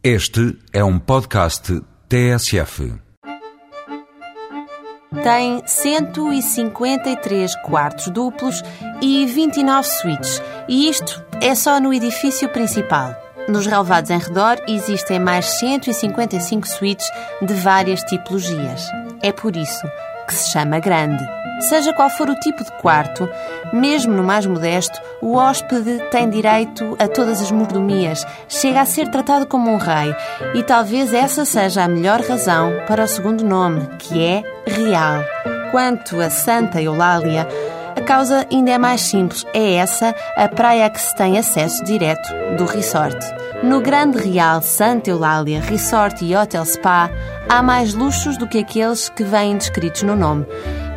Este é um podcast TSF. Tem 153 quartos duplos e 29 suítes, e isto é só no edifício principal. Nos relevados em redor existem mais 155 suítes de várias tipologias. É por isso que se chama grande. Seja qual for o tipo de quarto, mesmo no mais modesto, o hóspede tem direito a todas as mordomias, chega a ser tratado como um rei, e talvez essa seja a melhor razão para o segundo nome, que é real. Quanto a Santa Eulália, causa ainda é mais simples. É essa a praia que se tem acesso direto do resort. No Grande Real Santa Eulália Resort e Hotel Spa há mais luxos do que aqueles que vêm descritos no nome.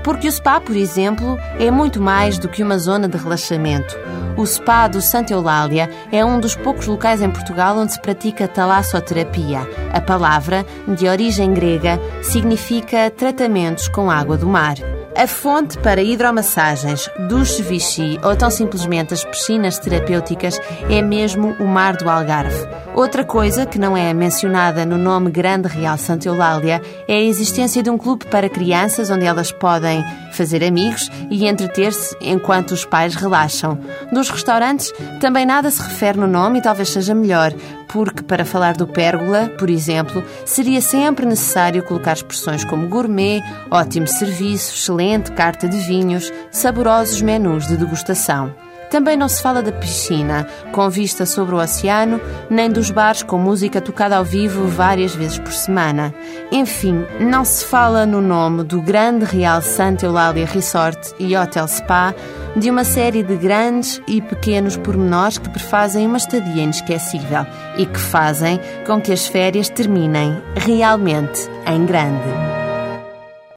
Porque o spa, por exemplo, é muito mais do que uma zona de relaxamento. O spa do Santa Eulália é um dos poucos locais em Portugal onde se pratica talassoterapia. A palavra, de origem grega, significa tratamentos com água do mar. A fonte para hidromassagens, duches Vichy ou tão simplesmente as piscinas terapêuticas é mesmo o Mar do Algarve. Outra coisa que não é mencionada no nome Grande Real Santa Eulália é a existência de um clube para crianças onde elas podem fazer amigos e entreter-se enquanto os pais relaxam. Dos restaurantes, também nada se refere no nome e talvez seja melhor, porque para falar do pérgola, por exemplo, seria sempre necessário colocar expressões como gourmet, ótimo serviço, excelente carta de vinhos, saborosos menus de degustação. Também não se fala da piscina, com vista sobre o oceano, nem dos bares com música tocada ao vivo várias vezes por semana. Enfim, não se fala no nome do grande Real Santa Eulália Resort e Hotel Spa, de uma série de grandes e pequenos pormenores que prefazem uma estadia inesquecível e que fazem com que as férias terminem realmente em grande.